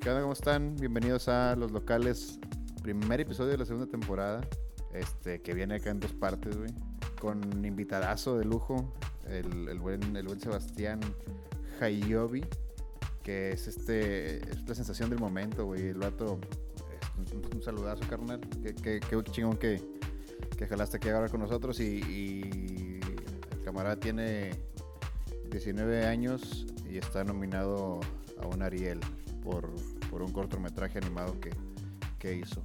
¿Qué onda? ¿Cómo están? Bienvenidos a Los Locales, primer episodio de la segunda temporada, este, que viene acá en dos partes, güey, con invitadazo de lujo, el, el buen, el buen Sebastián Hayobi, que es este, es la sensación del momento, güey, el vato, es un, un saludazo, carnal, que, que, que chingón que, que jalaste aquí ahora con nosotros y, y el camarada tiene 19 años y está nominado a un Ariel por, por un cortometraje animado que, que hizo.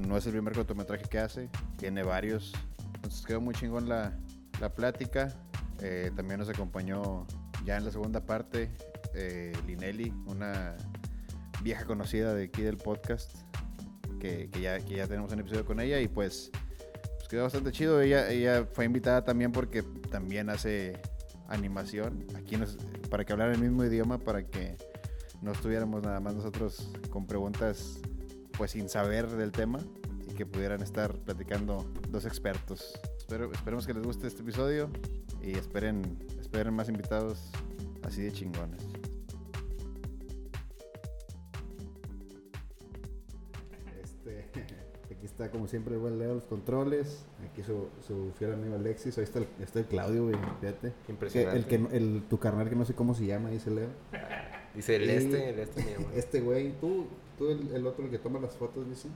No es el primer cortometraje que hace, tiene varios. Entonces quedó muy chingón la, la plática. Eh, también nos acompañó ya en la segunda parte eh, Linelli, una vieja conocida de aquí del podcast, que, que ya, que ya tenemos un episodio con ella y pues, pues quedó bastante chido. Ella, ella fue invitada también porque también hace animación aquí nos, para que hablara el mismo idioma para que no estuviéramos nada más nosotros con preguntas pues sin saber del tema y que pudieran estar platicando dos expertos. Espero, esperemos que les guste este episodio y esperen, esperen más invitados así de chingones. Este, aquí está como siempre el buen Leo, los controles. Aquí su, su fiel amigo Alexis. Ahí está el, está el Claudio, güey, fíjate. Que Impresionante. el, que, el, tu carnal que no sé cómo se llama, dice Leo. Dice el Y- este, el este mi amor. Este güey, tú, tú el, el otro el que toma las fotos, dice.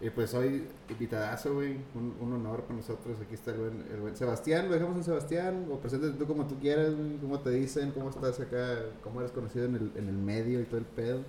Y pues hoy, invitadazo, güey, un, un honor para nosotros. Aquí está el buen, el buen Sebastián, lo dejamos en Sebastián, o preséntate tú como tú quieras, güey, cómo te dicen, cómo estás acá, cómo eres conocido en el, en el medio y todo el pedo.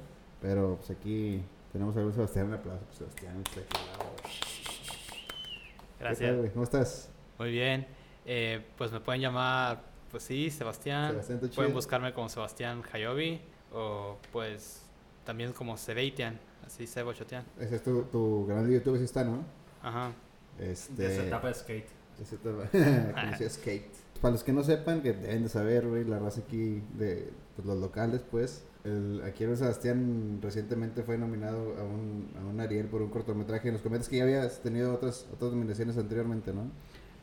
Pero pues aquí tenemos al buen Sebastián, un aplauso para Sebastián. está aquí al lado. ¿Qué tal, Gracias. güey? ¿Cómo estás? Muy bien. Eh, pues me pueden llamar, pues sí, Sebastián. Pueden buscarme como Sebastián Hayobi o pues también como Sebastián, así Sebo Chotian. Ese es tu, tu canal de YouTube, sí está, ¿no? Ajá. Este... De su etapa de skate. Ese tema, conocí a Skate. Para los que no sepan, que deben de saber, güey, la raza aquí de pues, los locales, pues. El, aquí el Sebastián recientemente fue nominado a un, a un Ariel por un cortometraje. Nos comentas que ya habías tenido otras, otras nominaciones anteriormente, ¿no?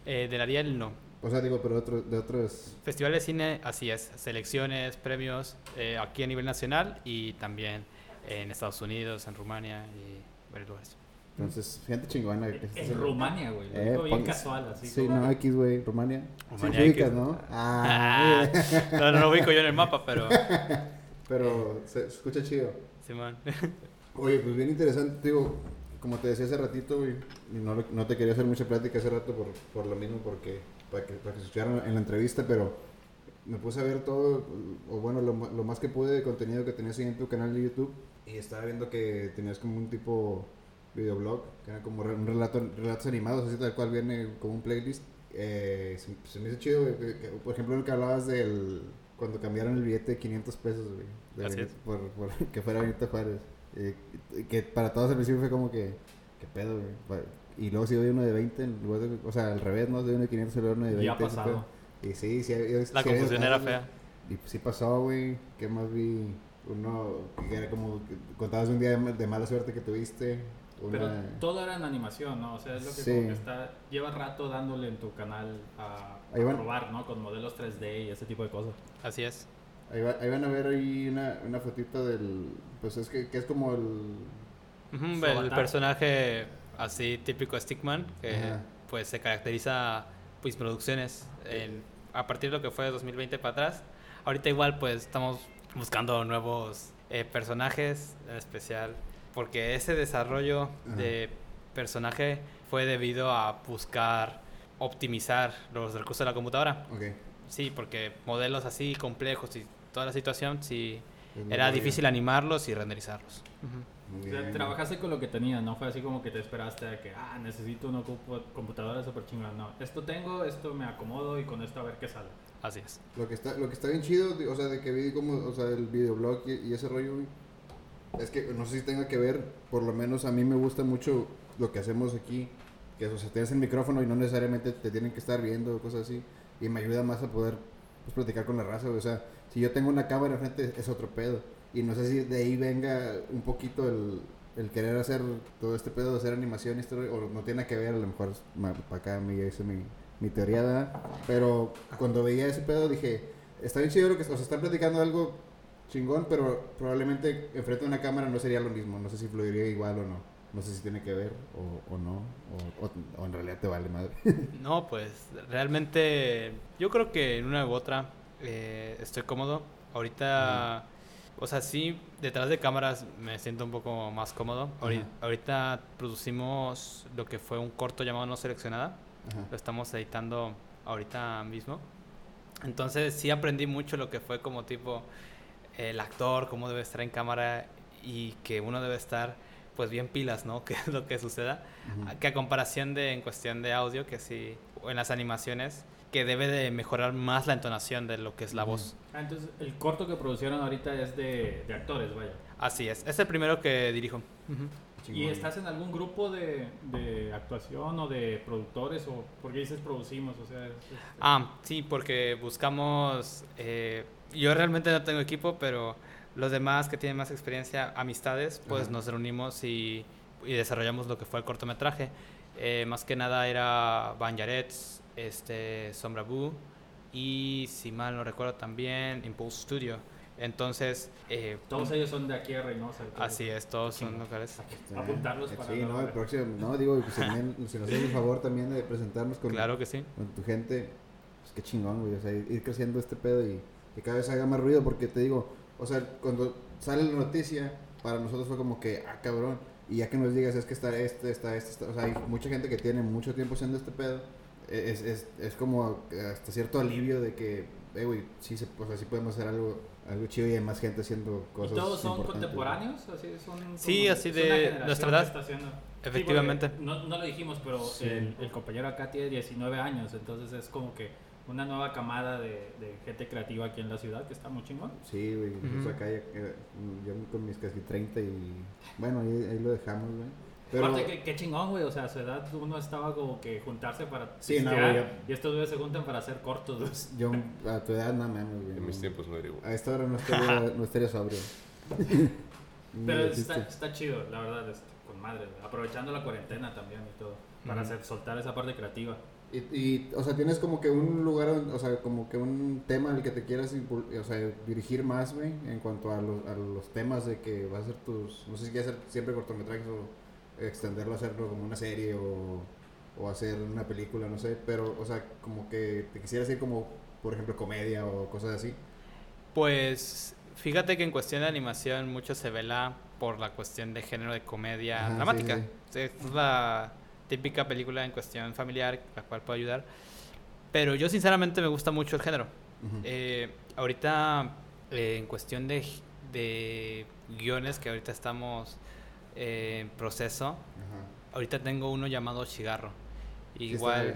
Eh, del Ariel no. O sea, digo, pero otro, de otros... Festival de cine, así es. Selecciones, premios eh, aquí a nivel nacional y también en Estados Unidos, en Rumania y varios lugares. Entonces, gente chingona. En en- Rumania, güey. Lo Eh, bien casual, así. Sí, como- no, X, güey, Rumania. Rumania, sí, ubicas. ¿no? Ah, Ah, no, no lo ubico yo en el mapa, pero pero se escucha chido. Simón. Oye, pues bien interesante, digo, como te decía hace ratito, güey, y no, no te quería hacer mucha plática hace rato por, por lo mismo, porque para que, para que se escucharan en la entrevista, pero me puse a ver todo, o bueno, lo, lo más que pude de contenido que tenías ahí en tu canal de YouTube, y estaba viendo que tenías como un tipo videoblog, que era como un relato, relatos animados, así tal cual viene como un playlist. Eh, se, se me hizo chido, güey, que- por ejemplo, el que hablabas del... Cuando cambiaron el billete de 500 pesos, güey. de Así Benito- es. Por, por que fuera Benito Juárez. Eh, que para todos al principio fue como que, ¿qué pedo, güey? Y luego sí doy uno de 20, en lugar de, o sea, al revés, ¿no? De uno de 500 y luego uno de 20. Ya ha pasado. Y sí, sí. La sí confusión era fea. Y sí pasó, güey. ¿Qué más vi? Uno que era como, que contabas un día de, de mala suerte que tuviste. Una... Pero todo era en animación, ¿no? O sea, es lo que Sí. como que está... Lleva rato dándole en tu canal a, a van. probar, ¿no? Con modelos 3D y ese tipo de cosas. Así es. ahí, va- ahí van a ver ahí una, una fotito del... Pues es que, que es como el... Ujú, Su el avatar. personaje así típico Stickman que Ajá. pues se caracteriza pues producciones en- a partir de lo que fue de 2020 para atrás. Ahorita igual pues estamos buscando nuevos eh, personajes en especial porque ese desarrollo Ajá. de personaje fue debido a buscar optimizar los recursos de la computadora. Sí, porque modelos así complejos y toda la situación sí Es muy era difícil animarlos y renderizarlos. Muy O sea, bien. trabajaste con lo que tenías, no fue así como que te esperaste a que, ah, necesito una compu- computadora súper chingona. No, esto tengo, esto me acomodo y con esto a ver qué sale. Así es. Lo que está, lo que está bien chido, o sea, de que vi como, o sea, el videoblog y, y ese rollo, es que no sé si tenga que ver, por lo menos a mí me gusta mucho lo que hacemos aquí, que o sea, tienes el micrófono y no necesariamente te tienen que estar viendo o cosas así, y me ayuda más a poder pues, platicar con la raza, o sea, si yo tengo una cámara enfrente es otro pedo, y no sé si de ahí venga un poquito el, el querer hacer todo este pedo de hacer animación, rollo, o no tiene que ver, a lo mejor para acá me hice mi, mi teoría, ¿verdad? Pero cuando veía ese pedo dije, está bien chido lo que, o sea, están platicando algo chingón, pero probablemente enfrente de una cámara no sería lo mismo. No sé si fluiría igual o no. No sé si tiene que ver o, o no. O, o- o en realidad te vale madre. No, pues realmente yo creo que en una u otra eh, estoy cómodo. Ahorita, o sea, sí, detrás de cámaras me siento un poco más cómodo. Ahori- Ajá. Ahorita producimos lo que fue un corto llamado No Seleccionada. Ajá. Lo estamos editando ahorita mismo. Entonces sí aprendí mucho lo que fue como tipo el actor, cómo debe estar en cámara y que uno debe estar pues bien pilas, ¿no? Que es lo que suceda. Ujú. Que a comparación de en cuestión de audio, que sí, o en las animaciones, que debe de mejorar más la entonación de lo que es la voz. Ah, entonces el corto que producieron ahorita es de, de actores, vaya. Así es. Es el primero que dirijo. Ujú. ¿Y Chingón. estás en algún grupo de, de actuación o de productores? o ¿Por qué dices producimos? O sea, es- es- Ah, sí, porque buscamos... eh, yo realmente no tengo equipo, pero los demás que tienen más experiencia, amistades, pues Ajá. nos reunimos y, y desarrollamos lo que fue el cortometraje. Eh, más que nada era Van Yarets, este, Sombra Boo y, si mal no recuerdo, también Impulse Studio. Entonces, eh, todos ellos son de aquí a Reynosa. así es, todos son locales. Apuntarlos para Sí, luego no, el próximo. No, digo, pues también, si nos haces el favor también de presentarnos con, Claro que sí. con tu gente, pues qué chingón, güey. O sea, ir creciendo este pedo y que cada vez haga más ruido, porque te digo, o sea, cuando sale la noticia, para nosotros fue como que, ah, cabrón. Y ya que nos digas, es que está este, está este, está- o sea, hay mucha gente que tiene mucho tiempo haciendo este pedo. Es, es, es como hasta cierto alivio de que, eh, güey, sí, se, o sea, sí podemos hacer algo, algo chido y hay más gente haciendo ¿Y cosas. todos son contemporáneos? Así son Sí, como- así de nuestra edad. Sí, Efectivamente. porque no, no lo dijimos, pero Sí. el, el compañero acá tiene 19 años, entonces es como que una nueva camada de, de gente creativa aquí en la ciudad que está muy chingón. Sí, güey. incluso Ujú. acá ya, eh, yo con mis casi 30 y. Bueno, ahí, ahí lo dejamos, güey. Pero. Aparte, qué, qué chingón, güey. O sea, a su edad uno estaba como que juntarse para. Sí, no, pistear, güey, Y estos güeyes se juntan para hacer cortos, güey. Yo a tu edad no mames, güey. En mis tiempos no era igual. A esta hora no estaría, no estaría sobrio. Pero está, chido, la verdad, este, con madre. güey. Aprovechando la cuarentena también y todo. Para hacer, soltar esa parte creativa. Y, y, o sea, tienes como que un lugar, o sea, como que un tema al que te quieras o sea, dirigir más, güey, en cuanto a los, a los temas de que vas a hacer tus, no sé si quieres hacer siempre cortometrajes o extenderlo hacerlo como una serie o, o hacer una película, no sé, pero, o sea, como que te quisieras ir como, por ejemplo, comedia o cosas así. Pues fíjate que en cuestión de animación mucho se vela por la cuestión de género de comedia Ajá, dramática. sí. Sí, Es la típica película en cuestión familiar, la cual puede ayudar. Pero yo sinceramente me gusta mucho el género. Ujú. Eh, ahorita, eh, en cuestión de, de guiones que ahorita estamos eh, proceso, Ajá. ahorita tengo uno llamado Chigarro. Igual.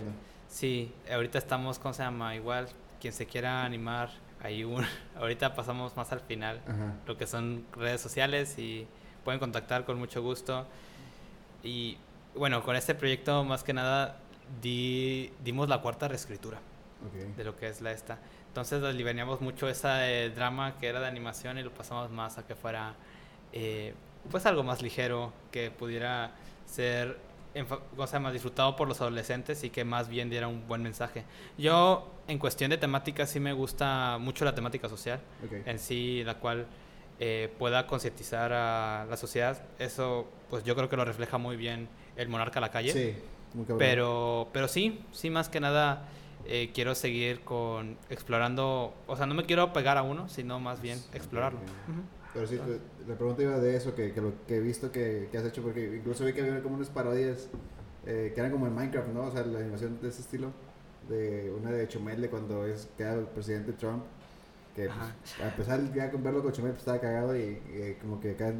Sí, ahorita estamos, ¿cómo se llama? Igual, quien se quiera animar, hay un... ahorita pasamos más al final, Ajá. lo que son redes sociales y pueden contactar con mucho gusto. Y bueno, con este proyecto más que nada di- dimos la cuarta reescritura Ok. de lo que es la esta. Entonces aliviamos mucho ese drama que era de animación y lo pasamos más a que fuera eh, pues algo más ligero, que pudiera ser o sea, más disfrutado por los adolescentes y que más bien diera un buen mensaje. Yo en cuestión de temática sí me gusta mucho la temática social Ok. en sí, la cual eh, pueda concientizar a la sociedad. Eso pues yo creo que lo refleja muy bien el Monarca a la calle. Sí, muy cabrón. Pero, pero sí, sí, más que nada eh, quiero seguir con explorando, o sea, no me quiero pegar a uno, sino más bien explorarlo. ok. Ujú. Pero sí, te- la pregunta iba de eso, que, que lo que he visto que, que has hecho, porque incluso vi que había como unas parodias eh, que eran como en Minecraft, ¿no? O sea, la animación de ese estilo, de una de Chumel de cuando es queda el presidente Trump, que pues, a pesar de ya con verlo con Chumel pues, estaba cagado y, y como que acá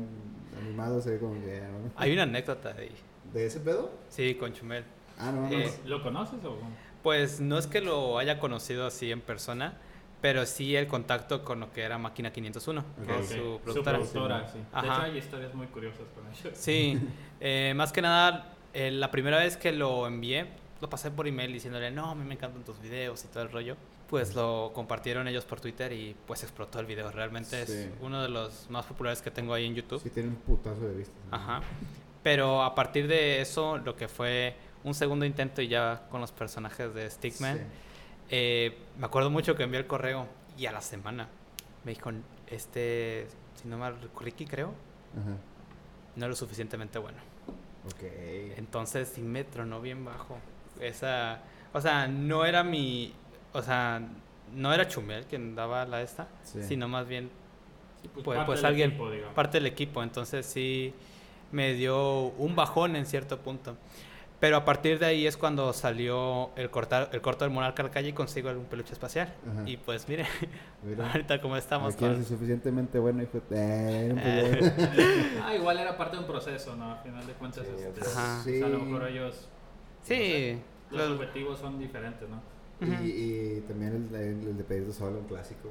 animado se ve como que... ¿no? Hay una anécdota de, ¿De ese pedo? sí, con Chumel. Ah, no, no. Eh, ¿Lo conoces o? Pues no es que lo haya conocido así en persona, pero sí el contacto con lo que era Máquina 501, que Ok. es su productora. productora, sí. De Ajá. hecho, hay historias muy curiosas con ellos. Sí, eh, más que nada, eh, la primera vez que lo envié, lo pasé por email diciéndole, no, a mí me encantan tus videos y todo el rollo. Pues lo compartieron ellos por Twitter y pues explotó el video. Realmente Sí. es uno de los más populares que tengo ahí en YouTube. Sí, tiene un putazo de vistas. ¿no? Ajá. Pero a partir de eso, lo que fue un segundo intento y ya con los personajes de Stickman, Sí. Eh, me acuerdo mucho que envié el correo y a la semana me dijo, este, si no mal, Ricky creo, Ajá. no era lo suficientemente bueno. Ok. Entonces sí me tronó bien bajo. Esa, o sea, no era mi, o sea, no era Chumel quien daba la esta, Sí. sino más bien Sí, pues, parte pues del alguien, equipo, parte del equipo. Entonces sí me dio un bajón en cierto punto. Pero a partir de ahí es cuando salió el, cortar, el corto del Monarca a la calle y consigo algún peluche espacial. Ajá. Y pues mire, Mira. ahorita como estamos Aquí eres suficientemente bueno, hijo. Eh, pues, Ah, igual era parte de un proceso, ¿no? Al final de cuentas, Sí, este, Ajá. o sea, a lo Sí. mejor ellos, Sí, los los- objetivos son diferentes, ¿no? Y, y también el, el, el de pedirte sola, un clásico.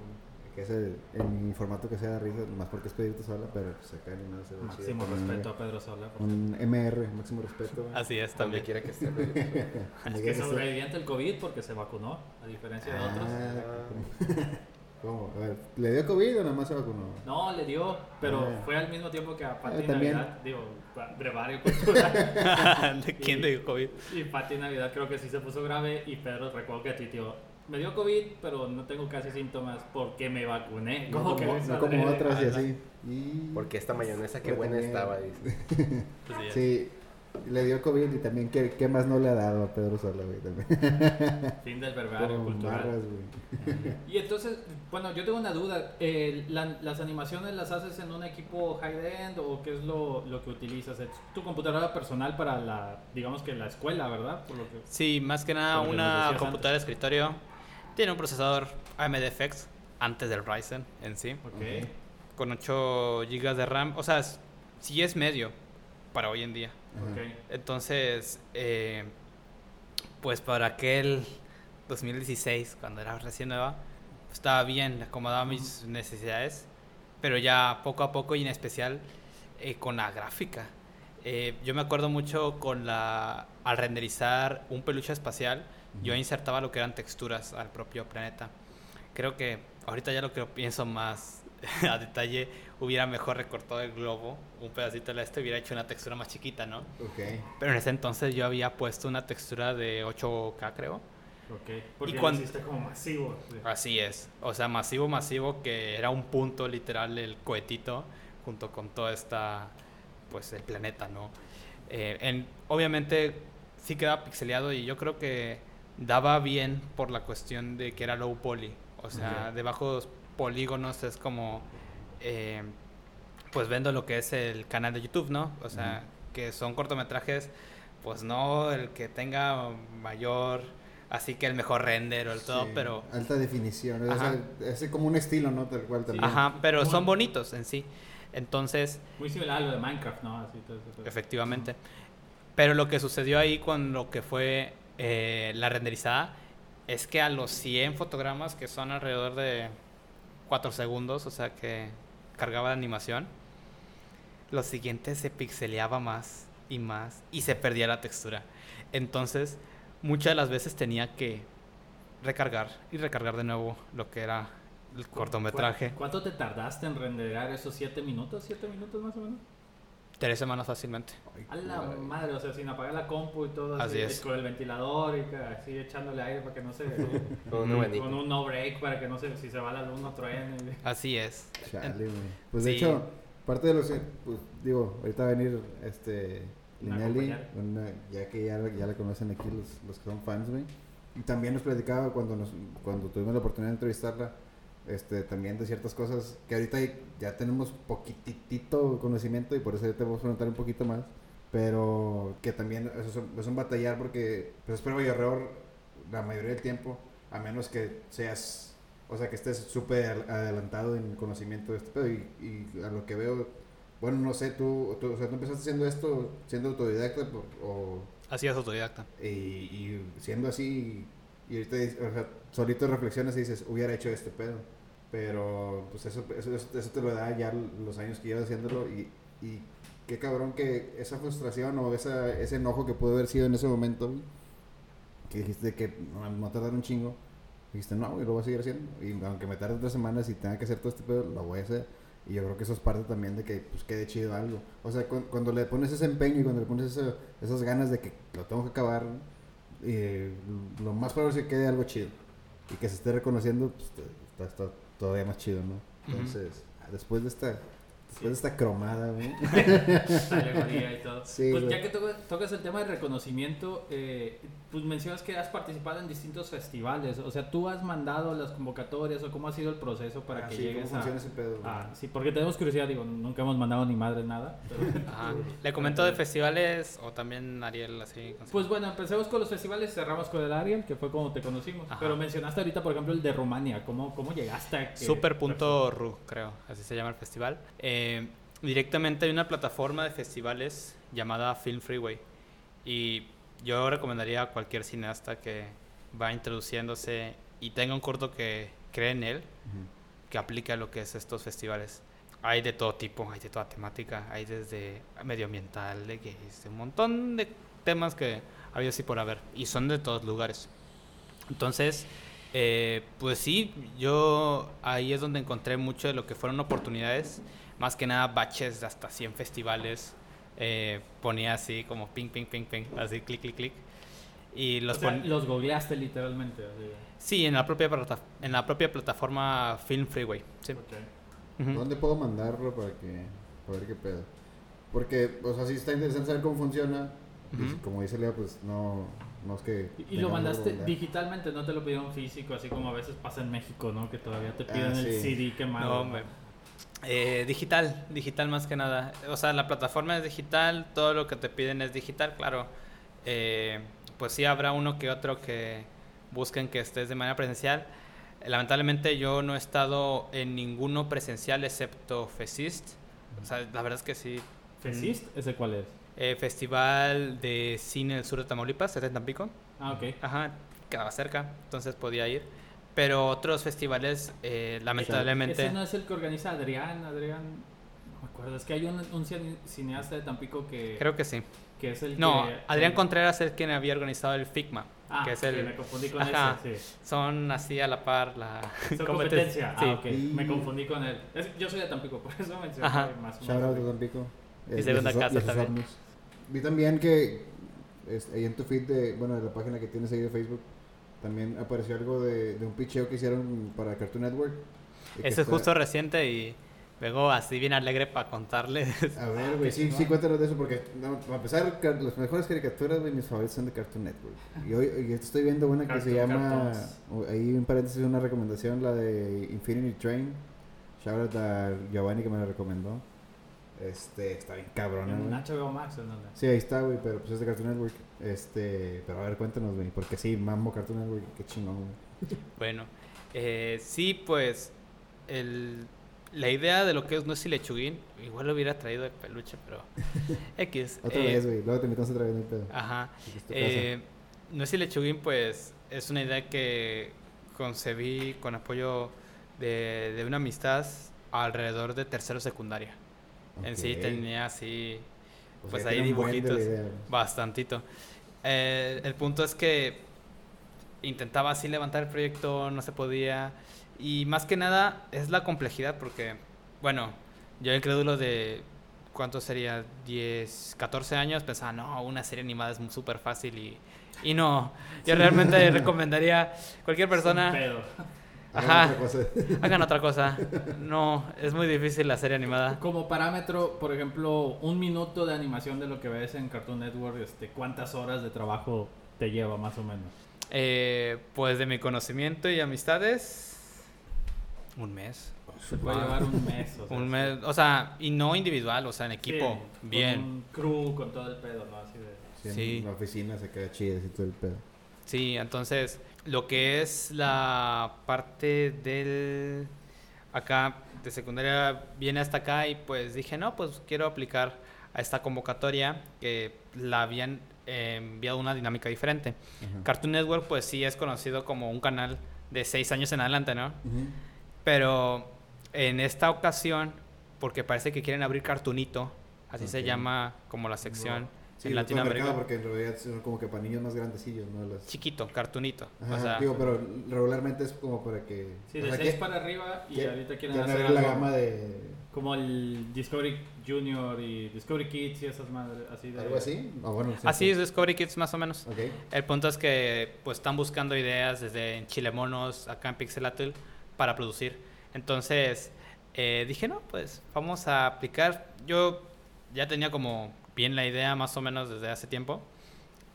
Que es el, formato que sea de risa, más porque es pedirte sola, pero pues acá ni nada se ve Máximo respeto a Pedro Sola. por Un MR, máximo respeto. así es también. quiera que esté. Es que sobreviviente del COVID porque se vacunó, a diferencia de otros. Ah, ¿Cómo? A ver, ¿le dio COVID o nada más se vacunó? No, le dio, pero Ah. fue al mismo tiempo que a Pati Ah, también. Navidad, digo, brevario cultural. ¿De quién le dio COVID? y Pati Navidad creo que sí se puso grave y Pedro recuerdo que tuiteó, me dio COVID, pero no tengo casi síntomas porque me vacuné. No Como que no como otras y así. Y... Porque esta mayonesa qué buena también- estaba, dice. Así es. Sí, le dio COVID y también, ¿qué, qué más no le ha dado a Pedro Sola, güey? También. Fin del Como cultural. barras, güey. Y entonces, bueno, yo tengo una duda. eh, la- ¿Las animaciones las haces en un equipo high-end o qué es lo, lo que utilizas? Es tu computadora personal para la, digamos que la escuela, ¿verdad? Por lo que... Sí, más que nada una computadora de escritorio. Tiene un procesador AMD FX antes del Ryzen en sí, Ok. con 8 GB de RAM. O sea, sí es medio para hoy en día. Ajá. Ok. Entonces, eh, pues para aquel 2016, cuando era recién nueva, estaba bien, acomodaba mis necesidades, pero ya poco a poco y en especial eh, con la gráfica. Eh, yo me acuerdo mucho con la al renderizar un peluche espacial, yo insertaba lo que eran texturas al propio planeta. Creo que ahorita ya lo que pienso más a detalle, hubiera mejor recortado el globo, un pedacito de este, hubiera hecho una textura más chiquita, ¿no? Ok. Pero en ese entonces yo había puesto una textura de 8K, creo. Ok. Porque cuan- lo hiciste como masivo. sí. Así es. O sea, masivo, masivo, que era un punto literal el cohetito junto con toda esta, pues el planeta, ¿no? Eh, en, obviamente sí quedaba pixeleado y yo creo que daba bien por la cuestión de que era low poly. O sea, Ok. de bajos polígonos es como, eh, pues vendo lo que es el canal de YouTube, ¿no? O sea, que son cortometrajes, pues no el que tenga mayor, así que el mejor render o el todo, pero... Alta definición. Es, es como un estilo, ¿no? Tal cual también. Ajá, pero son bonitos en sí. Entonces, Muy similar a lo de Minecraft, ¿no? Así todo eso, todo. efectivamente. Pero lo que sucedió ahí con lo que fue eh, la renderizada es que a los 100 fotogramas, que son alrededor de 4 segundos, o sea que cargaba la animación, lo siguiente se pixeleaba más y más y se perdía la textura. Entonces, muchas de las veces tenía que recargar y recargar de nuevo lo que era el cortometraje. ¿Cu- ¿Cuánto te tardaste en renderar esos 7 minutos? ¿7 minutos más o menos? Tres semanas fácilmente. Ay, A la madre, o sea, sin apagar la compu y todo así, Así es. con el ventilador y así echándole aire para que no se... Con un con un no break para que no se... Si se va la luz no truene. Así es. Chale. Pues de Sí. hecho, parte de los. Pues, digo, ahorita va a venir este. Linelli, una- ya que ya, ya la conocen aquí los, los que son fans, güey. Y también nos platicaba cuando, nos, cuando tuvimos la oportunidad de entrevistarla, este, también de ciertas cosas que ahorita ya tenemos poquitito conocimiento y por eso ya te vamos a preguntar un poquito más. Pero que también es, un- es un batallar porque pues, es prueba y error la mayoría del tiempo, a menos que seas, o sea, que estés súper adelantado en conocimiento de este pedo. Y, y a lo que veo, bueno, no sé, tú, tú, o sea, tú empezaste haciendo esto siendo autodidacta o Así es autodidacta. y, y siendo así, y ahorita o sea, solito reflexionas y dices, hubiera hecho este pedo. Pero pues eso, eso, te lo da ya los años que llevas haciéndolo y, y qué cabrón que esa frustración o esa, ese enojo que pudo haber sido en ese momento, que dijiste que no, no tardar un chingo, dijiste, no, güey, lo voy a seguir haciendo. Y aunque me tarde tres semanas y tenga que hacer todo este pedo, lo voy a hacer. Y yo creo que eso es parte también de que pues quede chido algo. O sea, cu- cuando le pones ese empeño y cuando le pones esas ganas de que lo tengo que acabar, eh, lo más probable es que quede algo chido. Y que se esté reconociendo, pues está, está todavía más chido, ¿no? Entonces, después de esta Después de esta cromada, güey. Alegoría y todo. Sí, pues güey. ya que to- tocas el tema de reconocimiento, eh, pues mencionas que has participado en distintos festivales. O sea, tú has mandado las convocatorias o cómo ha sido el proceso para Ah, que sí, llegues ¿cómo funciona a... ese pedo? Ah, sí, porque tenemos curiosidad, digo, nunca hemos mandado ni madre nada. pero- Ajá. ¿Le comento de festivales o también Ariel así? Pues bueno, empecemos con los festivales, cerramos con el Ariel, que fue como te conocimos. Ajá. Pero mencionaste ahorita, por ejemplo, el de Rumania. ¿Cómo, cómo llegaste a que... Super.ru, creo, así se llama el festival. Eh, directamente hay una plataforma de festivales llamada Film Freeway. Y yo recomendaría a cualquier cineasta que va introduciéndose y tenga un corto que cree en él, Ujú. que aplique a lo que es estos festivales. Hay de todo tipo, hay de toda temática, hay desde medioambiental, de gays, un montón de temas que había así por haber y son de todos lugares. Entonces, eh, pues sí, yo ahí es donde encontré mucho de lo que fueron oportunidades, más que nada baches de hasta 100 festivales. Eh, ponía así como ping, ping, ping, ping, así clic, clic, clic. Y los O sea, los googleaste literalmente. así. Sí, en la propia, plata- en la propia plataforma Film Freeway. Sí. ¿Dónde puedo mandarlo para que para ver qué pedo? Porque, o sea, sí está interesante saber cómo funciona. Y como dice Leo, pues no, no es que... Y, lo mandaste digitalmente, no te lo pidieron físico, así como a veces pasa en México, ¿no? Que todavía te Ah, piden el sí. CD quemado. No, hombre. Eh, digital, digital más que nada. O sea, la plataforma es digital, todo lo que te piden es digital, claro. Eh, pues sí habrá uno que otro que busquen que estés de manera presencial. Lamentablemente yo no he estado en ninguno presencial excepto Fesist. O sea, la verdad es que sí. ¿Fesist? ¿Ese cuál es? Eh, Festival de Cine del Sur de Tamaulipas, es en Tampico. Ah, ok. Ajá, quedaba cerca, entonces podía ir. Pero otros festivales, eh, lamentablemente... Ese no es el que organiza Adrián, Adrián... No me acuerdo, es que hay un, un cine- cineasta de Tampico que, Creo que sí. que es el No, que... Adrián el- Contreras es quien había organizado el FIGMA, Ah, que es que el... me confundí con Ajá. ese, sí. Son así a la par la Son competencia. competencia. Sí. Ah, ok. Y- Me confundí con él. Es- yo soy de Tampico, por eso mencioné Ajá. más o Shout out menos. a Tampico. Y Eh, segunda casa sus también. Vi también que es- ahí en tu feed de, bueno, de la página que tienes ahí de Facebook, también apareció algo de, de un picheo que hicieron para Cartoon Network. Ese es está- justo reciente y vengo así bien alegre para contarles. A ver, güey, sí, sí, cuéntanos de eso, porque no, para empezar, las mejores caricaturas, güey, mis favoritos son de Cartoon Network. Y hoy y estoy viendo una que se llama, Cartoons. ahí en paréntesis una recomendación, la de Infinity Train. Shout out a Giovanni que me la recomendó. Este, está bien cabrona, En güey. HBO Max, ¿en dónde? Sí, ahí está, güey, pero pues es de Cartoon Network. Este, pero a ver, cuéntanos, güey, porque sí, mambo Cartoon Network, qué chingón, güey. Bueno, eh, sí, pues el, la idea de lo que es Nuez y Lechuguín, igual lo hubiera traído de peluche, pero X. Otra eh, vez, güey, luego te invitamos otra vez, no hay pedo. Ajá. Es Eh, Nuez y Lechuguín, pues, es una idea que concebí con apoyo de, de una amistad alrededor de tercero secundaria. En sí tenía así, O pues ahí dibujitos. bastantito. Eh, el punto es que intentaba así levantar el proyecto, no se podía. Y más que nada es la complejidad, porque, bueno, yo incrédulo de, ¿cuánto sería? 10, 14 años, pensaba, no, una serie animada es súper fácil y, y no. Yo realmente recomendaría cualquier persona, Sin pedo. Hagan Ajá. otra cosa. hagan otra cosa. No, es muy difícil la serie animada. Como parámetro, por ejemplo, un minuto de animación de lo que ves en Cartoon Network, este, ¿cuántas horas de trabajo te lleva más o menos? Eh, pues de mi conocimiento y amistades, un mes. Se puede llevar un mes. O sea, Un mes, o sea, y no individual, o sea, en sí, equipo, con bien. un crew, con todo el pedo, ¿no? Así de... Sí, Sí. En la oficina se queda chida y todo el pedo. Sí, entonces, lo que es la parte del... Acá, de secundaria, viene hasta acá y pues dije, no, pues quiero aplicar a esta convocatoria que la habían eh, enviado una dinámica diferente. Cartoon Network, pues sí es conocido como un canal de seis años en adelante, ¿no? Pero en esta ocasión, porque parece que quieren abrir Cartoonito, así se llama como la sección Sí, en Latinoamérica. porque en realidad son como que para niños más grandecillos, ¿no? Las... Chiquito, Cartoonito. Ajá, o sea, digo, pero regularmente es como para que... Sí, de sea, 6 que- para arriba y que- ahorita quieren hacer abrir la algo gama de... como el Discovery Junior y Discovery Kids y esas madres, así de... ¿Algo así? Bueno, sí, así sí. es Discovery Kids más o menos. Ok. El punto es que pues están buscando ideas desde en Chilemonos, acá en Pixelatl, para producir. Entonces, eh, dije, no, pues vamos a aplicar. Yo ya tenía como bien la idea más o menos desde hace tiempo.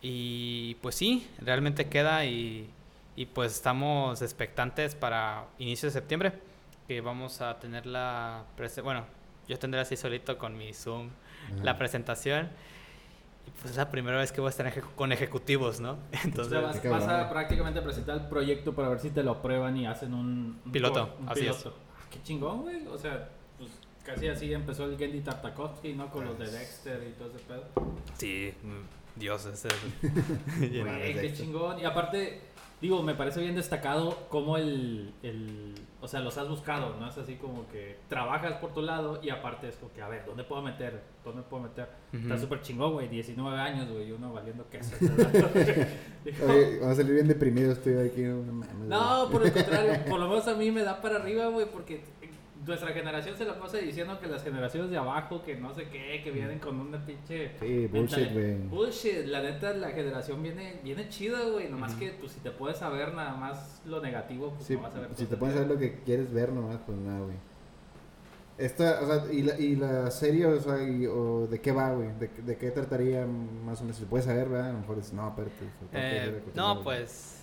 Y pues sí, realmente queda y, y pues estamos expectantes para inicio de septiembre, que vamos a tener la... Bueno, yo tendré así solito con mi Zoom la presentación. Y pues es la primera vez que voy a estar ejecu- con ejecutivos, ¿no? O sea, Entonces, vas, vas a prácticamente presentar el proyecto para ver si te lo aprueban y hacen un, un Piloto, un así es. piloto. Ah, qué chingón, güey. O sea, pues casi así empezó el Gendy Tartakovsky, ¿no? Con los de Dexter y todo ese pedo. sí, mm, Dios, ese... Güey, qué chingón. Y aparte, digo, me parece bien destacado cómo el, el. O sea, los has buscado, ¿no? Es así como que trabajas por tu lado y aparte es como que, a ver, ¿dónde puedo meter? ¿Dónde puedo meter? Está Ujú. súper chingón, güey. 19 años, güey. y Uno valiendo queso. Oye, vamos a salir bien deprimidos, estoy aquí. No, mames, No, por el contrario, por lo menos a mí me da para arriba, güey, porque nuestra generación se la pasa diciendo que las generaciones de abajo, que no sé qué, que vienen con una pinche... Sí, bullshit, güey. Bullshit, la neta, la generación viene, viene chida, güey, nomás que pues si te puedes saber nada más lo negativo, pues Sí, no vas a ver si te pones a ver lo que quieres ver nomás, pues nada, güey. Esta, o sea, y la, y la serie, o sea, y- o de qué va, güey, de, de qué trataría más o menos, si puedes saber, ¿verdad? A lo mejor dices, no, espérate. o sea, tengo que Eh, no, contenido". pues.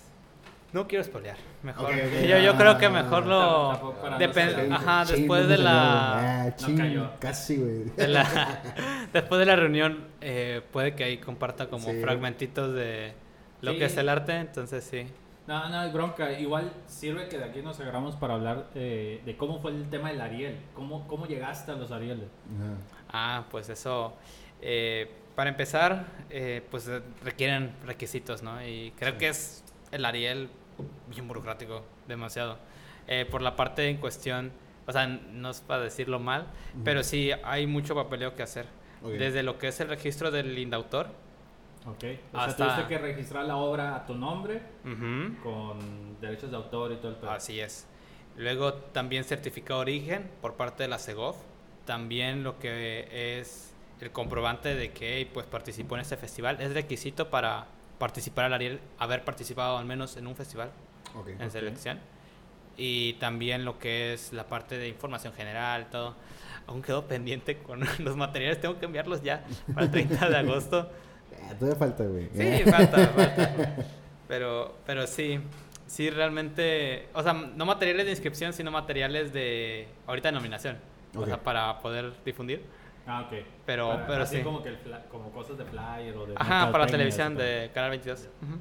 No quiero spoilear. Mejor. Yo, yo ah, creo que mejor lo. Tampoco para no Depende. Ajá, después no de la. ah, No chin, cayó. Casi, güey. de la- después de la reunión, eh, puede que ahí comparta como Sí. fragmentitos de lo Sí. que es el arte. Entonces, sí. No, no, bronca. Igual sirve que de aquí nos agarramos para hablar eh, de cómo fue el tema del Ariel. ¿Cómo, cómo llegaste a los Arieles? Ah, pues eso. eh, para empezar, eh, pues requieren requisitos, ¿no? Y creo que es el Ariel bien burocrático, demasiado. Eh, por la parte en cuestión, o sea, no es para decirlo mal, pero sí hay mucho papeleo que hacer. Desde lo que es el registro del indautor. Ok. O sea, Hasta- tuviste que registrar la obra a tu nombre Ujú. con derechos de autor y todo el pedo. Así es. Luego también certificado de origen por parte de la CEGOF. También lo que es el comprobante de que pues participó en este festival. Es requisito para participar al Ariel, haber participado al menos en un festival Ok. en selección. Y también lo que es la parte de información general, todo. Aún quedó pendiente con los materiales, tengo que enviarlos ya para el 30 de agosto. Ah, todavía falta, güey. Sí, falta, falta. Pero, pero sí, sí realmente, o sea, no materiales de inscripción, sino materiales de ahorita de nominación. O Ok. sea, para poder difundir. Ah, ok. Pero- Para- pero así sí. como que el fla- como cosas de flyer o de Ajá, para televisión de Canal 22. Ujú.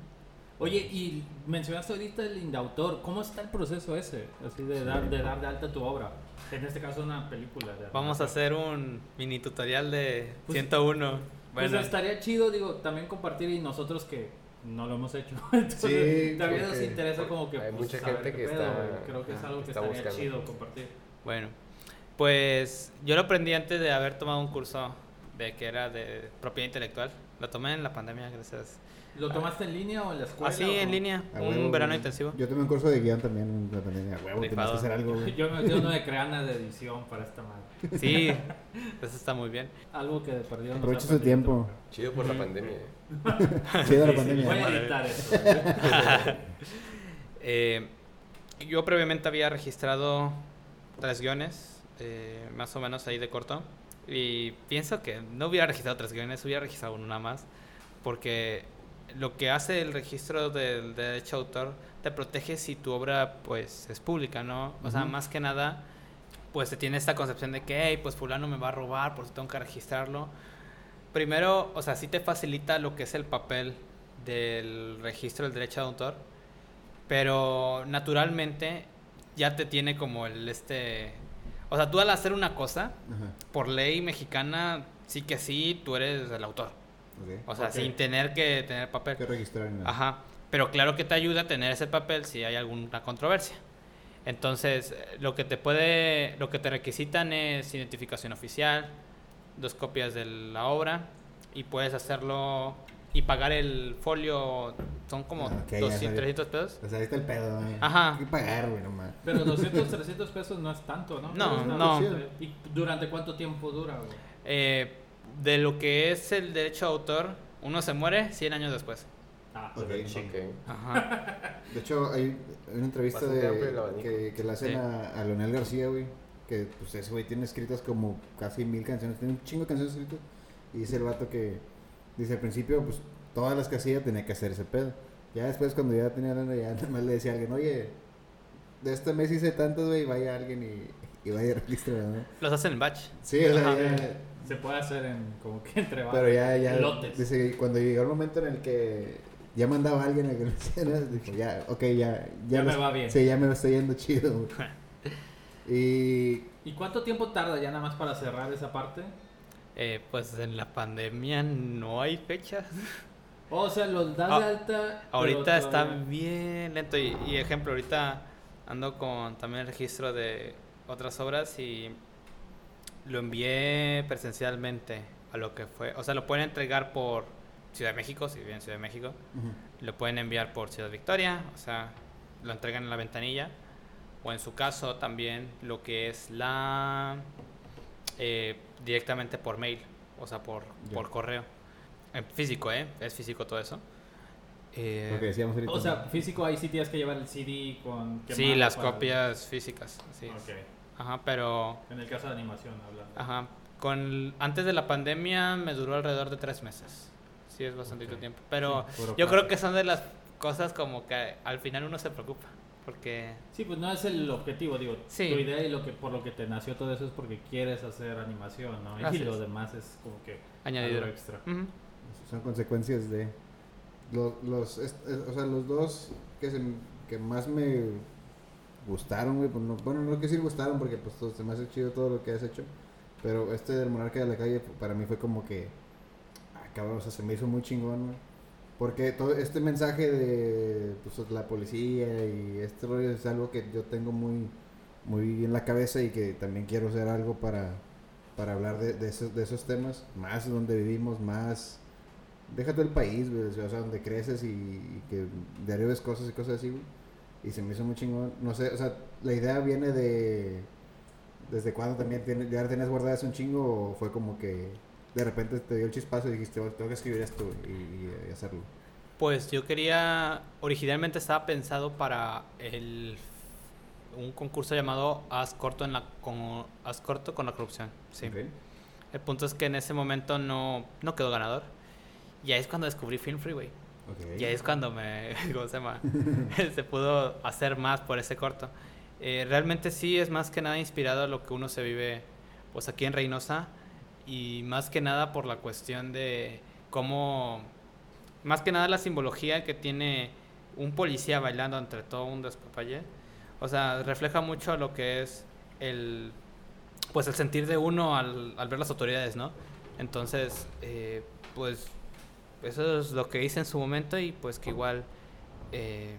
Oye, y mencionaste ahorita el indautor. ¿Cómo está el proceso ese? Así de dar de, dar de alta tu obra. En este caso una película. de Vamos a hacer un mini tutorial de Pues- 101. Pues Bueno, estaría chido, digo, también compartir y nosotros que no lo hemos hecho. Entonces, Sí, también nos interesa como que hay pues, mucha gente que pedo, está-. Creo que es algo que estaría buscando. chido compartir. bueno, pues yo lo aprendí antes de haber tomado un curso de que era de propiedad intelectual. Lo tomé en la pandemia, gracias. ¿Lo tomaste en línea o en la escuela? Así o en línea, A un huevo, verano intensivo. Yo tomé un curso de guion también en la pandemia. A huevo, tenías que hacer algo, güey. Yo, me- yo no me crean nada de edición para esta madre. Sí, eso está muy bien. Algo que de perdido no Aprovecha se su tiempo. Chido por la pandemia. Chido la Sí, sí, pandemia. Voy a editar eso. güey. Eh, yo previamente había registrado tres guiones, eh, más o menos ahí de corto. Y pienso que no hubiera registrado tres guiones, hubiera registrado nada más. Porque lo que hace el registro del derecho de autor te protege si tu obra pues es pública, ¿no? O sea, más que nada, pues se tiene esta concepción de que, hey, pues fulano me va a robar, por eso tengo que registrarlo. Primero, o sea, sí te facilita lo que es el papel del registro del derecho de autor, pero naturalmente ya te tiene como el este... O sea, tú al hacer una cosa, Ajá. por ley mexicana, sí que sí, tú eres el autor. O sea, sin tener que tener papel. Hay que registrar la... Ajá. Pero claro que te ayuda a tener ese papel si hay alguna controversia. Entonces, lo que te puede, lo que te requisitan es identificación oficial, dos copias de la obra y puedes hacerlo y pagar el folio, son como Ah, ok, ya 200, sabía. 300 pesos. O sea, ahí está el pedo, güey. Ajá. Hay que pagar, güey, nomás. Pero 200, 300 pesos no es tanto, ¿no? No, no. ¿Y durante cuánto tiempo dura, güey? Eh, de lo que es el derecho de autor, uno se muere 100 años después. Ah, Ok. pues, chingo. Ok. Ajá. De hecho, hay una entrevista de, que, que le hacen Sí. a, a Leonel García, güey. que pues ese güey tiene escritas como casi mil canciones, tiene un chingo de canciones escritas. Y dice el vato que, dice al principio, pues todas las que hacía tenía que hacer ese pedo. Ya después cuando ya tenía lana, ya nada más le decía a alguien, oye, de este mes hice tantos, güey, vaya alguien y, y vaya a registrar, ¿no? Los hacen en batch. Sí, o sea, ya- Se puede hacer en como que entre pero varios ya, ya, lotes. dice, cuando llegó el momento en el que ya mandaba a alguien a que lo hiciera, dijo, ya, ok, ya, Ya me va bien. Sí, ya me lo estoy yendo chido, güey. Y ¿Y cuánto tiempo tarda ya nada más para cerrar esa parte? Eh, pues en la pandemia no hay fechas. O sea, los das Ah, de alta. pero Ahorita está todavía- bien lento. Y, y ejemplo, ahorita ando con también el registro de otras obras y lo envié presencialmente a lo que fue. O sea, lo pueden entregar por Ciudad de México, si viven en Ciudad de México. Lo pueden enviar por Ciudad Victoria, o sea, lo entregan en la ventanilla. O en su caso también lo que es la... eh, directamente por mail, o sea, por, por correo. En físico, ¿eh? Es físico todo eso. Eh, lo que decíamos ahorita. O sea, físico ahí sí tienes que llevar el CD con. sí, las copias físicas, sí. Ok. Ajá, pero... En el caso de animación, hablando. Ajá, con, antes de la pandemia me duró alrededor de tres meses. Sí, es bastante tiempo. Pero Sí, yo creo que son de las cosas como que al final uno se preocupa. Porque Sí, pues no es el objetivo, digo, Sí. tu idea y lo que por lo que te nació todo eso es porque quieres hacer animación, ¿no? Así y lo es. demás es como que añadido. algo extra. Ujú. son consecuencias de los, los es- es- o sea, los dos que, se, que más me gustaron, güey, pues no- bueno, no quiero decir gustaron porque pues todo, se me hace chido todo lo que has hecho, pero este del Monarca de la Calle para mí fue como que, ah, cabrón, o sea, se me hizo muy chingón, güey. Porque todo este mensaje de pues, la policía y este es algo que yo tengo muy, muy en la cabeza y que también quiero hacer algo para, para hablar de, esos, de esos temas, más donde vivimos, más... Déjate el país, o sea, donde creces y, que diario cosas y cosas así. Y se me hizo muy chingón. No sé, o sea, la idea viene de... ¿Desde cuándo también tienes, ya tenías guardadas un chingo o fue como que de repente te dio el chispazo y dijiste, "Oh, tengo que escribir esto güey, y, y hacerlo? Pues yo quería, originalmente estaba pensado para el un concurso llamado Haz corto en la con Haz corto con la corrupción. Sí. El punto es que en ese momento no, no quedó ganador. Y ahí es cuando descubrí Film Freeway. Ok. Y ahí es cuando me, ¿cómo se llama? se pudo hacer más por ese corto. Eh, realmente sí es más que nada inspirado a lo que uno se vive pues aquí en Reynosa y más que nada por la cuestión de cómo, más que nada la simbología que tiene un policía bailando entre todo un despapalle. O sea, refleja mucho lo que es el, pues el sentir de uno al, al ver las autoridades, ¿no? Entonces, eh, pues eso es lo que hice en su momento y pues que igual, eh,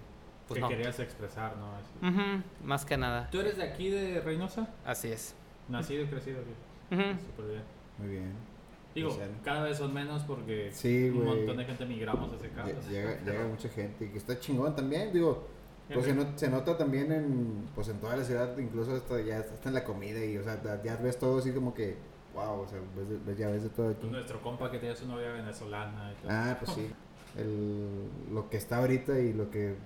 pues que no. querías expresar, ¿no? Así. Ujú, más que nada, ¿Tú eres de aquí de Reynosa? así es. Nacido y crecido aquí. Ujú. Súper bien. Muy bien. Digo, cada vez son menos porque Sí, un montón de gente migramos a ese caso. Lle- Llega, llega mucha gente y que está chingón también, digo. Pues se, not- se nota también en, pues en toda la ciudad, incluso hasta ya hasta en la comida y, o sea, ya- ves todo así como que, wow, o sea, ves, ves- ya ves de todo aquí. Pues nuestro compa que tiene su novia venezolana y todo. Ah, pues sí. El, lo que está ahorita y lo que,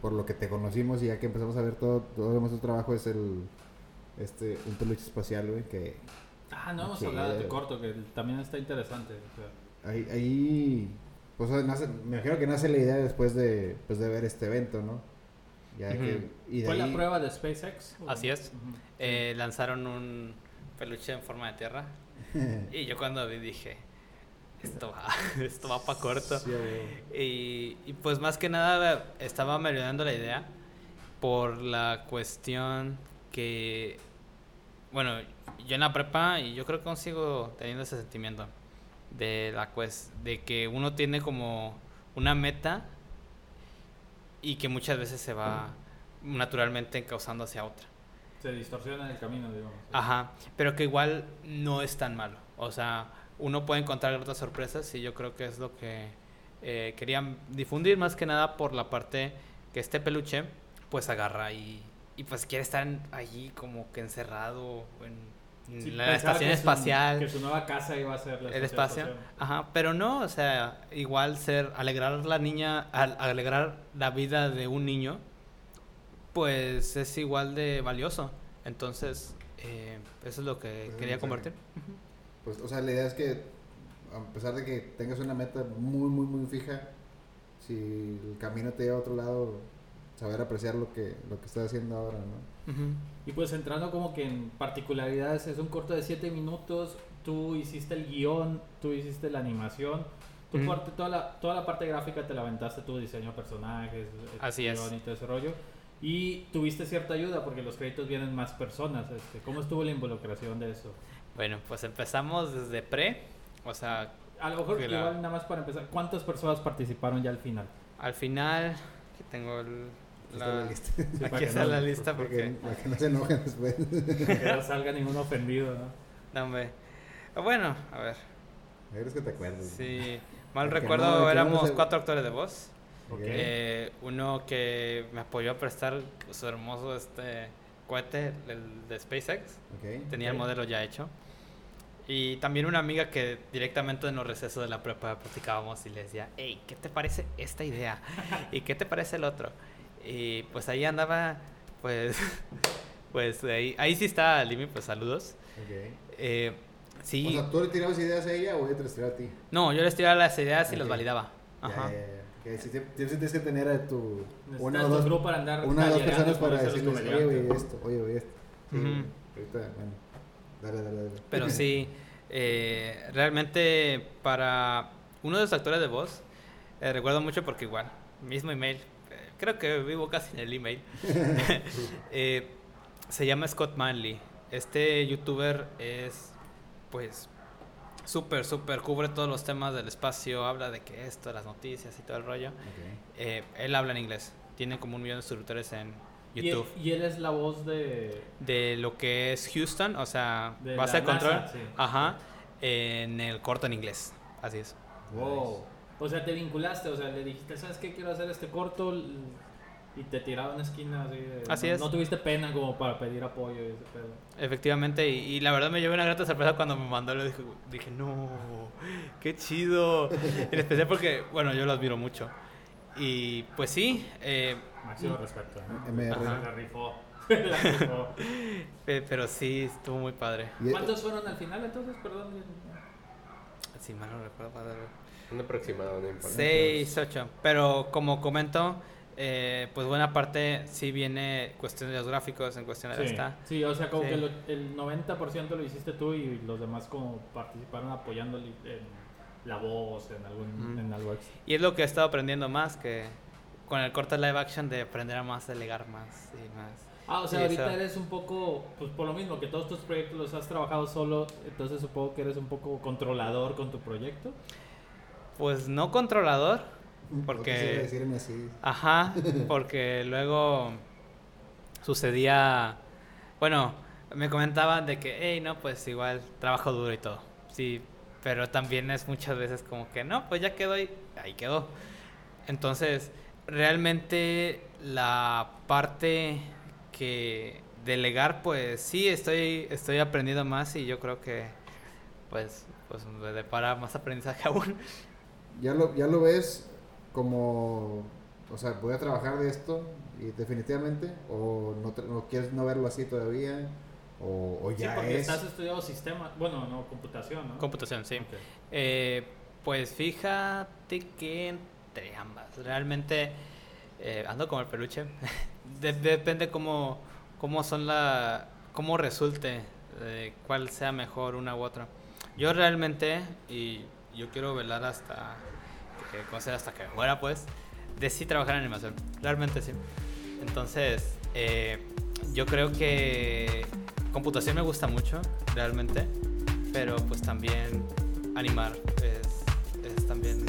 por lo que te conocimos y ya que empezamos a ver todo, todo nuestro trabajo es el, este, un peluche espacial, güey, que Ah, no hemos hablado de tu corto, que también está interesante. o sea. ahí, ahí pues nace- me imagino que nace la idea después de, pues, de ver este evento, ¿no? Ya Ujú. que, y de ¿Fue ahí- la prueba de SpaceX? ¿O? Así es. Eh, lanzaron un peluche en forma de tierra y yo cuando vi dije, esto va, esto va para corto. Sí. Y, y pues más que nada estaba melodando la idea por la cuestión que, bueno, yo en la prepa y yo creo que aún sigo teniendo ese sentimiento de la cues de que uno tiene como una meta y que muchas veces se va naturalmente encauzando hacia otra. Se distorsiona el camino, digamos. Ajá, pero que igual no es tan malo. O sea, uno puede encontrar otras sorpresas y yo creo que es lo que eh, querían difundir más que nada por la parte que este peluche pues agarra y, y pues quiere estar en- allí como que encerrado en, en Sí, la estación que su- espacial. que su nueva casa iba a ser la el estación espacio. espacial. Ajá, pero no, o sea, igual ser, alegrar la niña, al- alegrar la vida de un niño, pues es igual de valioso. Entonces, eh, eso es lo que Pues, quería sí. compartir. Pues, o sea, la idea es que, a pesar de que tengas una meta muy, muy, muy fija, si el camino te lleva a otro lado, saber apreciar lo que, lo que estás haciendo ahora, ¿no? Ujú. Y pues entrando como que en particularidades, es un corto de 7 minutos, tú hiciste el guion, tú hiciste la animación, tú Ujú. parte- toda, la, toda la parte gráfica te la aventaste tú, diseño de personajes, Así es. guion y todo ese rollo. Y tuviste cierta ayuda porque los créditos vienen más personas. Este, ¿Cómo estuvo la involucración de eso? Bueno, pues empezamos desde pre, o sea, A lo mejor Que la- igual nada más para empezar, ¿cuántas personas participaron ya al final? al final, aquí tengo el- está la la, lista. para aquí está no- la lista Para porque... que, para que no se enojen después. Que no salga ningún ofendido, ¿no? No, hombre. Bueno, a ver, Eres que te acuerdes. si mal no, recuerdo, no éramos se- cuatro actores de voz. Ok. Eh, uno que me apoyó a prestar su hermoso este cohete, el de SpaceX. Ok. Tenía el Ok. modelo ya hecho. Y también una amiga que directamente en los recesos de la prepa platicábamos y le decía, hey, ¿qué te parece esta idea? ¿Y qué te parece el otro? Y pues ahí andaba, pues, pues ahí, ahí sí está Limi, pues saludos. Ok. Eh, sí, O sea, ¿tú le tirabas ideas a ella o ella te las tiraba a ti? no, yo les tiraba las ideas y las validaba. Ajá. ya, ya. Que si te- tienes que tener a tu una o dos, grupo para andar una o dos personas para decirles, oye, güey, esto, oye, güey, esto. Sí, Ujú. güey. Ahorita, bueno, dale, dale, dale. Pero sí, eh, realmente para uno de los actores de voz, eh, recuerdo mucho porque igual, mismo email, creo que vivo casi en el email, eh, se llama Scott Manley. Este youtuber es, pues, súper, súper, cubre todos los temas del espacio, habla de que esto, las noticias y todo el rollo. Ok. Eh, él habla en inglés, tiene como un millón de suscriptores en Y él, YouTube. y él es la voz de... De lo que es Houston, o sea, De base de control. NASA, sí. Ajá. En el corto en inglés. Así es. Wow. O sea, te vinculaste, o sea, le dijiste, ¿sabes qué? Quiero hacer este corto y te tiraba en esquina así. de- Así no, es. No tuviste pena como para pedir apoyo y ese pedo. Efectivamente, y, y la verdad me llevé una grata sorpresa cuando me mandó. Le dije, dije, no, qué chido. En especial porque, bueno, yo lo admiro mucho. Y pues sí, eh, Máximo respeto. ¿no? MR. Ajá. La rifó. La rifó. pe- pero sí, estuvo muy padre. Y- ¿Cuántos fueron al final entonces? Perdón. Si mal no recuerdo, padre. Un aproximado, no importa. 6, 8. Pero como comento, eh, pues buena parte sí viene cuestión de los gráficos, en cuestión de Sí, esta. sí, o sea, como Sí. que lo- el 90% lo hiciste tú y los demás como participaron apoyándole en la voz, en, algún, en algo extra. Y es lo que he estado aprendiendo más, que con el corte live action de aprender a más delegar más y más. Ah, o sea, Sí, ahorita eso. eres un poco, pues por lo mismo que todos tus proyectos los has trabajado solo, entonces supongo que eres un poco controlador con tu proyecto. Pues no controlador, ¿Por porque- decirme así? ajá, porque luego sucedía, bueno, me comentaban de que, hey, no, pues igual trabajo duro y todo, sí, pero también es muchas veces como que, no, pues ya quedó y ahí quedó. Entonces, realmente la parte que delegar, pues sí, estoy, estoy aprendiendo más y yo creo que, pues, pues me depara más aprendizaje aún. ¿Ya lo, ya lo ves como, o sea, voy a trabajar de esto y definitivamente, o no, te- no quieres no verlo así todavía, o, o Sí, ya porque es. estás estudiando sistema, bueno, no, computación, ¿no? Computación, sí. Ok. Eh, pues fíjate que entre ambas, realmente eh, ando como el peluche. De- depende cómo, cómo son la, cómo resulte, eh, cuál sea mejor una u otra. Yo realmente, y yo quiero velar hasta que considero hasta que muera, pues, de sí trabajar en animación. Realmente sí. Entonces, eh, yo creo que computación me gusta mucho, realmente, pero pues también animar es, es también